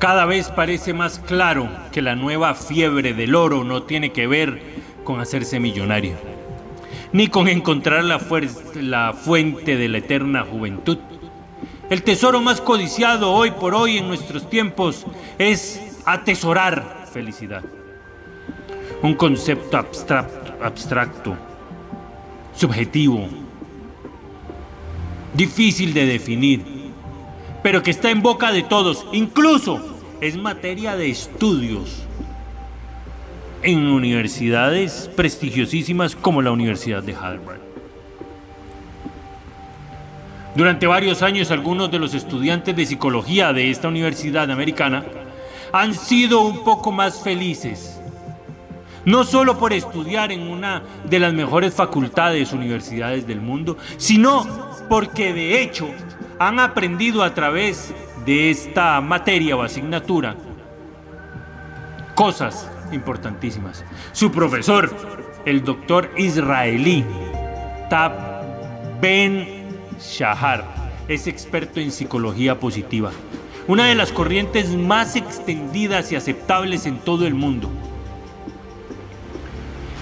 Cada vez parece más claro que la nueva fiebre del oro no tiene que ver con hacerse millonario, ni con encontrar la, fuente de la eterna juventud. El tesoro más codiciado hoy por hoy en nuestros tiempos es atesorar felicidad. Un concepto abstracto, abstracto subjetivo, difícil de definir pero que está en boca de todos, incluso es materia de estudios en universidades prestigiosísimas como la Universidad de Harvard. Durante varios años algunos de los estudiantes de psicología de esta universidad americana han sido un poco más felices, no solo por estudiar en una de las mejores facultades universidades del mundo, sino porque de hecho han aprendido a través de esta materia o asignatura cosas importantísimas. Su profesor, el doctor israelí Tab Ben Shahar, es experto en psicología positiva, una de las corrientes más extendidas y aceptables en todo el mundo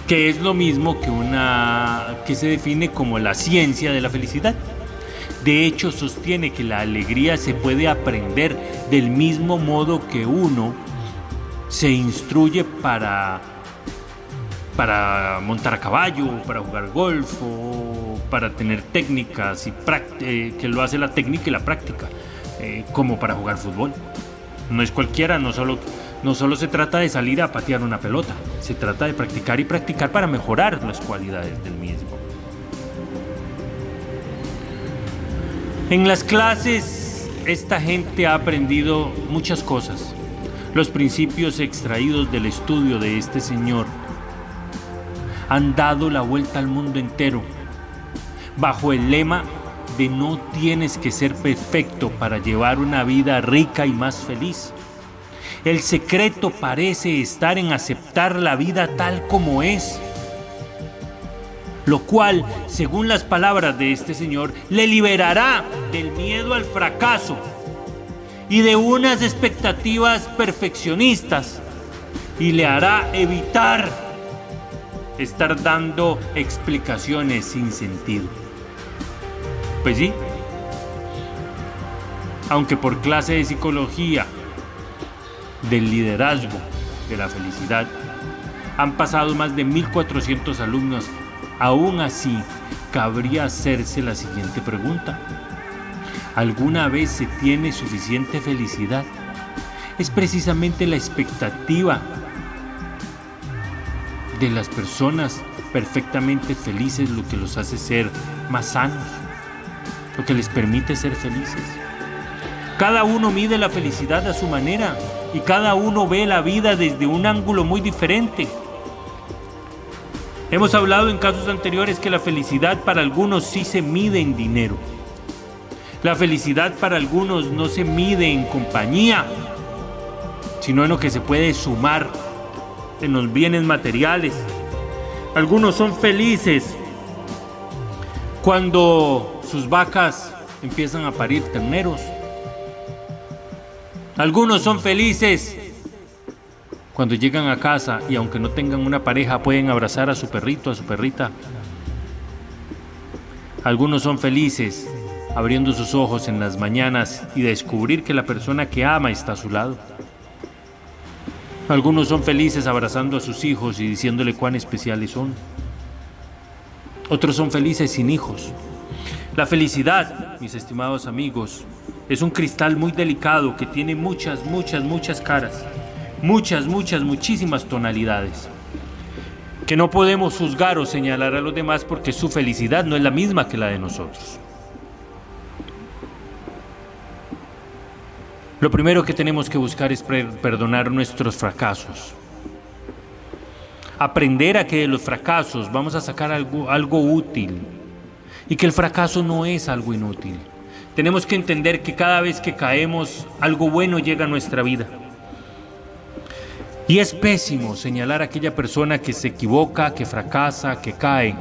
que es lo mismo que una que se define como la ciencia de la felicidad. De hecho, sostiene que la alegría se puede aprender del mismo modo que uno se instruye para, para montar a caballo, para jugar golf para tener técnicas y eh, que lo hace la técnica y la práctica, eh, como para jugar fútbol. No es cualquiera, no solo, no solo se trata de salir a patear una pelota, se trata de practicar y practicar para mejorar las cualidades del mismo. En las clases esta gente ha aprendido muchas cosas. Los principios extraídos del estudio de este señor han dado la vuelta al mundo entero bajo el lema de no tienes que ser perfecto para llevar una vida rica y más feliz. El secreto parece estar en aceptar la vida tal como es lo cual, según las palabras de este Señor, le liberará del miedo al fracaso y de unas expectativas perfeccionistas y le hará evitar estar dando explicaciones sin sentido. Pues sí, aunque por clase de psicología, del liderazgo, de la felicidad, han pasado más de 1.400 alumnos Aún así, cabría hacerse la siguiente pregunta. ¿Alguna vez se tiene suficiente felicidad? Es precisamente la expectativa de las personas perfectamente felices lo que los hace ser más sanos, lo que les permite ser felices. Cada uno mide la felicidad a su manera y cada uno ve la vida desde un ángulo muy diferente. Hemos hablado en casos anteriores que la felicidad para algunos sí se mide en dinero. La felicidad para algunos no se mide en compañía, sino en lo que se puede sumar en los bienes materiales. Algunos son felices cuando sus vacas empiezan a parir terneros. Algunos son felices cuando llegan a casa y aunque no tengan una pareja pueden abrazar a su perrito, a su perrita. Algunos son felices abriendo sus ojos en las mañanas y descubrir que la persona que ama está a su lado. Algunos son felices abrazando a sus hijos y diciéndole cuán especiales son. Otros son felices sin hijos. La felicidad, mis estimados amigos, es un cristal muy delicado que tiene muchas, muchas, muchas caras. Muchas, muchas, muchísimas tonalidades. Que no podemos juzgar o señalar a los demás porque su felicidad no es la misma que la de nosotros. Lo primero que tenemos que buscar es perdonar nuestros fracasos. Aprender a que de los fracasos vamos a sacar algo, algo útil y que el fracaso no es algo inútil. Tenemos que entender que cada vez que caemos, algo bueno llega a nuestra vida. Y es pésimo señalar a aquella persona que se equivoca, que fracasa, que cae,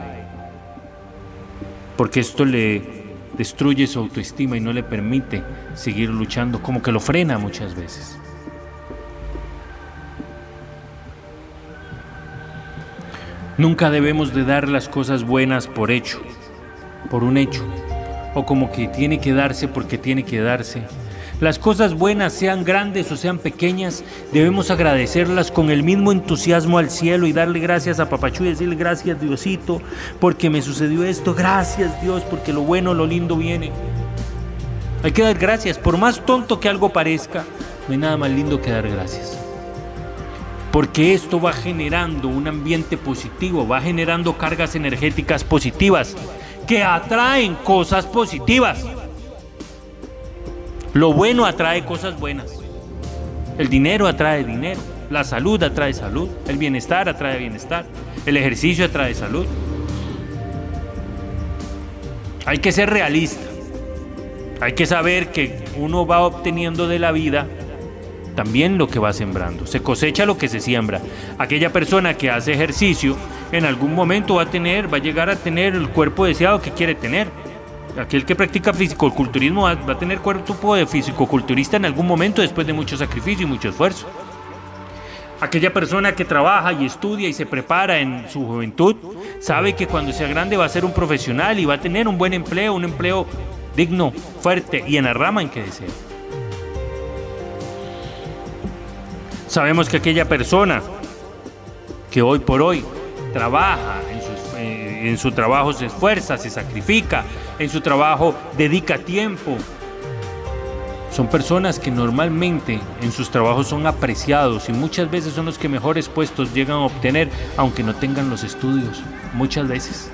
porque esto le destruye su autoestima y no le permite seguir luchando, como que lo frena muchas veces. Nunca debemos de dar las cosas buenas por hecho, por un hecho, o como que tiene que darse porque tiene que darse, las cosas buenas, sean grandes o sean pequeñas, debemos agradecerlas con el mismo entusiasmo al cielo y darle gracias a Papachú y decirle gracias Diosito porque me sucedió esto, gracias Dios porque lo bueno, lo lindo viene. Hay que dar gracias, por más tonto que algo parezca, no hay nada más lindo que dar gracias. Porque esto va generando un ambiente positivo, va generando cargas energéticas positivas que atraen cosas positivas. Lo bueno atrae cosas buenas. El dinero atrae dinero. La salud atrae salud. El bienestar atrae bienestar. El ejercicio atrae salud. Hay que ser realista. Hay que saber que uno va obteniendo de la vida también lo que va sembrando. Se cosecha lo que se siembra. Aquella persona que hace ejercicio en algún momento va a tener, va a llegar a tener el cuerpo deseado que quiere tener aquel que practica fisicoculturismo va, va a tener cuerpo de fisicoculturista en algún momento después de mucho sacrificio y mucho esfuerzo. Aquella persona que trabaja y estudia y se prepara en su juventud sabe que cuando sea grande va a ser un profesional y va a tener un buen empleo, un empleo digno, fuerte y en la rama en que desea. Sabemos que aquella persona que hoy por hoy trabaja en en su trabajo se esfuerza, se sacrifica, en su trabajo dedica tiempo. Son personas que normalmente en sus trabajos son apreciados y muchas veces son los que mejores puestos llegan a obtener aunque no tengan los estudios, muchas veces.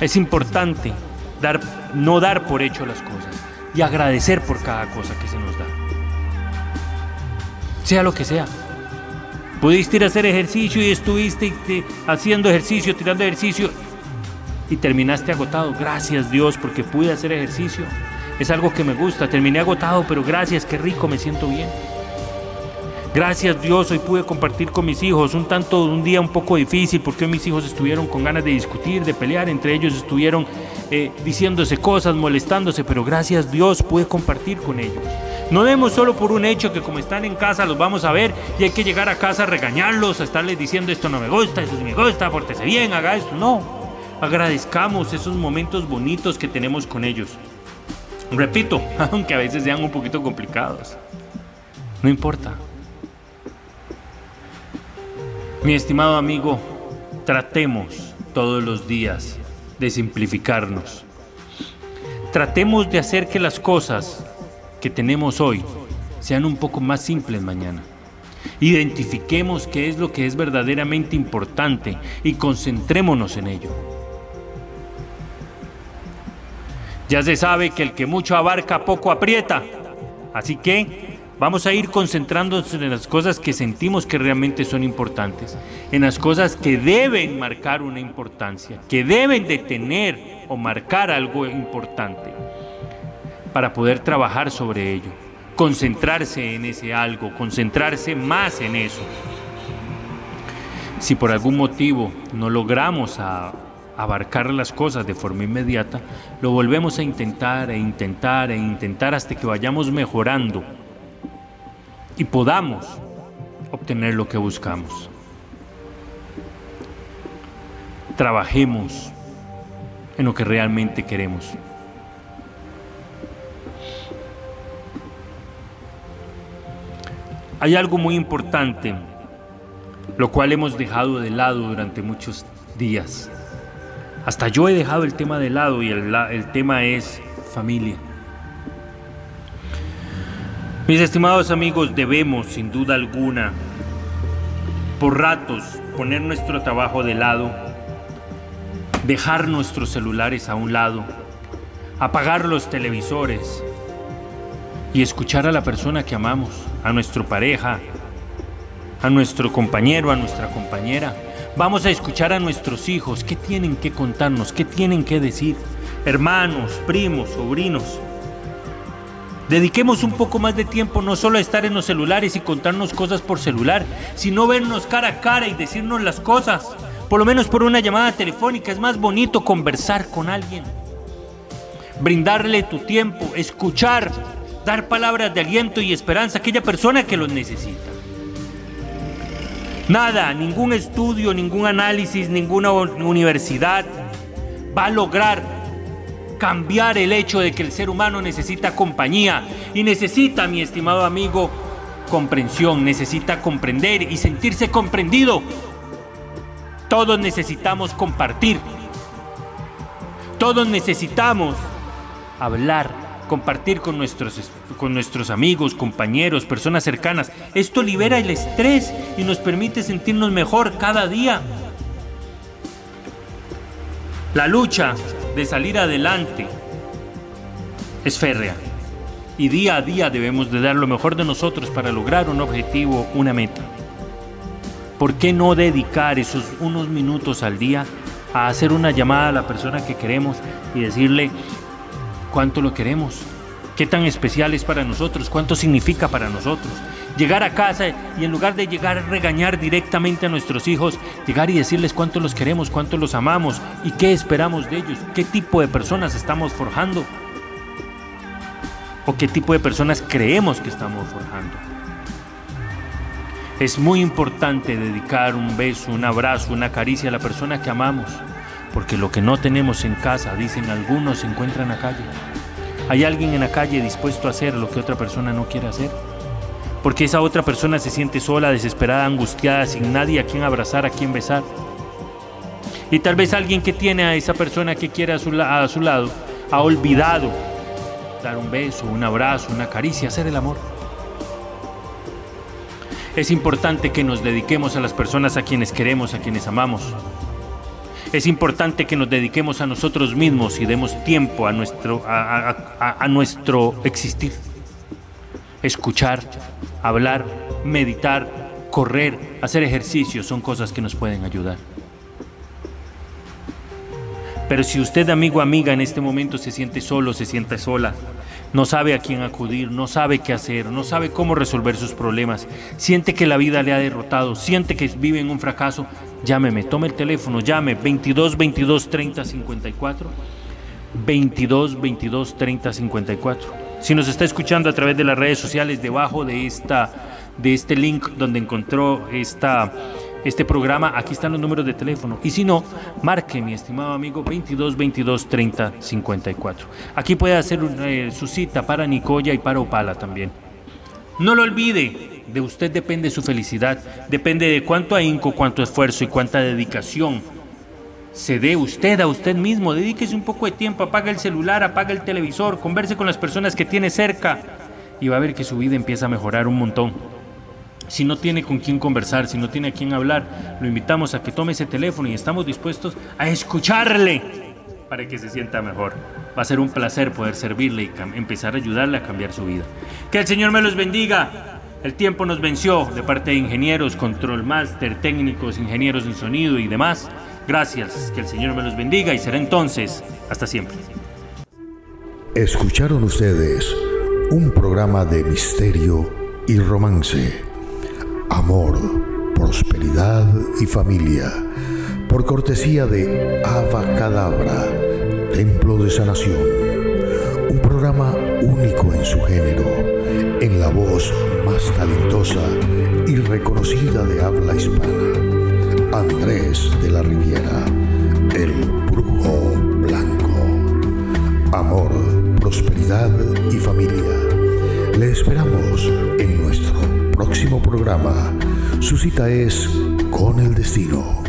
Es importante dar, no dar por hecho las cosas y agradecer por cada cosa que se nos da. Sea lo que sea. Pudiste ir a hacer ejercicio y estuviste haciendo ejercicio, tirando ejercicio y terminaste agotado. Gracias Dios porque pude hacer ejercicio. Es algo que me gusta. Terminé agotado, pero gracias, qué rico, me siento bien. Gracias Dios, hoy pude compartir con mis hijos un tanto, un día un poco difícil porque hoy mis hijos estuvieron con ganas de discutir, de pelear, entre ellos estuvieron eh, diciéndose cosas, molestándose, pero gracias Dios pude compartir con ellos. No demos solo por un hecho que como están en casa los vamos a ver y hay que llegar a casa a regañarlos, a estarles diciendo esto no me gusta, esto sí me gusta, pórtese bien, haga esto. No, agradezcamos esos momentos bonitos que tenemos con ellos. Repito, aunque a veces sean un poquito complicados. No importa. Mi estimado amigo, tratemos todos los días de simplificarnos. Tratemos de hacer que las cosas que tenemos hoy sean un poco más simples mañana. Identifiquemos qué es lo que es verdaderamente importante y concentrémonos en ello. Ya se sabe que el que mucho abarca poco aprieta. Así que vamos a ir concentrándonos en las cosas que sentimos que realmente son importantes, en las cosas que deben marcar una importancia, que deben de tener o marcar algo importante para poder trabajar sobre ello, concentrarse en ese algo, concentrarse más en eso. Si por algún motivo no logramos abarcar las cosas de forma inmediata, lo volvemos a intentar e intentar e intentar hasta que vayamos mejorando y podamos obtener lo que buscamos. Trabajemos, en lo que realmente queremos. Hay algo muy importante, lo cual hemos dejado de lado durante muchos días. Hasta yo he dejado el tema de lado y el, tema es familia. Mis estimados amigos, debemos, sin duda alguna, por ratos, poner nuestro trabajo de lado, dejar nuestros celulares a un lado, apagar los televisores y escuchar a la persona que amamos, a nuestra pareja, a nuestro compañero, a nuestra compañera. Vamos a escuchar a nuestros hijos, qué tienen que contarnos, qué tienen que decir, hermanos, primos, sobrinos. Dediquemos un poco más de tiempo no solo a estar en los celulares y contarnos cosas por celular, sino vernos cara a cara y decirnos las cosas. Por lo menos por una llamada telefónica es más bonito conversar con alguien. Brindarle tu tiempo, escuchar, dar palabras de aliento y esperanza a aquella persona que los necesita. Nada, ningún estudio, ningún análisis, ninguna universidad va a lograr cambiar el hecho de que el ser humano necesita compañía y necesita, mi estimado amigo, comprensión, necesita comprender y sentirse comprendido. Todos necesitamos compartir. Todos necesitamos hablar, compartir con nuestros, con nuestros amigos, compañeros, personas cercanas. Esto libera el estrés y nos permite sentirnos mejor cada día. La lucha de salir adelante es férrea y día a día debemos de dar lo mejor de nosotros para lograr un objetivo, una meta. ¿Por qué no dedicar esos unos minutos al día a hacer una llamada a la persona que queremos y decirle cuánto lo queremos? ¿Qué tan especial es para nosotros? ¿Cuánto significa para nosotros? llegar a casa y en lugar de llegar a regañar directamente a nuestros hijos, llegar y decirles cuánto los queremos, cuánto los amamos y qué esperamos de ellos, qué tipo de personas estamos forjando o qué tipo de personas creemos que estamos forjando. Es muy importante dedicar un beso, un abrazo, una caricia a la persona que amamos, porque lo que no tenemos en casa, dicen algunos, se encuentra en la calle. ¿Hay alguien en la calle dispuesto a hacer lo que otra persona no quiere hacer? porque esa otra persona se siente sola, desesperada, angustiada, sin nadie a quien abrazar, a quien besar. Y tal vez alguien que tiene a esa persona que quiere a su, lado ha olvidado dar un beso, un abrazo, una caricia, hacer el amor. Es importante que nos dediquemos a las personas a quienes queremos, a quienes amamos. Es importante que nos dediquemos a nosotros mismos y demos tiempo a nuestro, a, nuestro existir. Escuchar, hablar, meditar, correr, hacer ejercicio son cosas que nos pueden ayudar. Pero si usted, amigo, amiga, en este momento se siente solo, se siente sola, no sabe a quién acudir, no sabe qué hacer, no sabe cómo resolver sus problemas, siente que la vida le ha derrotado, siente que vive en un fracaso, llámeme, tome el teléfono, llame 22 22 30 54 22 22 30 54 si nos está escuchando a través de las redes sociales, debajo de, esta, de este link donde encontró este programa, aquí están los números de teléfono. Y si no, marque, mi estimado amigo, 22 22 30 54. Aquí puede hacer eh, su cita para Nicoya y para Opala también. No lo olvide, de usted depende su felicidad, depende de cuánto ahínco, cuánto esfuerzo y cuánta dedicación se dé usted a usted mismo, dedíquese un poco de tiempo, apaga el celular, apaga el televisor, converse con las personas que tiene cerca y va a ver que su vida empieza a mejorar un montón. Si no tiene con quién conversar, si no tiene a quién hablar, lo invitamos a que tome ese teléfono y estamos dispuestos a escucharle para que se sienta mejor. Va a ser un placer poder servirle y empezar a ayudarle a cambiar su vida. Que el Señor me los bendiga. El tiempo nos venció de parte de ingenieros, control master, técnicos, ingenieros en sonido y demás. Gracias, que el Señor me los bendiga y será entonces hasta siempre. Escucharon ustedes un programa de misterio y romance, amor, prosperidad y familia, por cortesía de Ava Cadabra, Templo de Sanación, programa único en su género, en la voz más talentosa y reconocida de habla hispana, Andrés de la Riviera, el brujo blanco. Amor, prosperidad y familia. Le esperamos en nuestro próximo programa. Su cita es con el destino.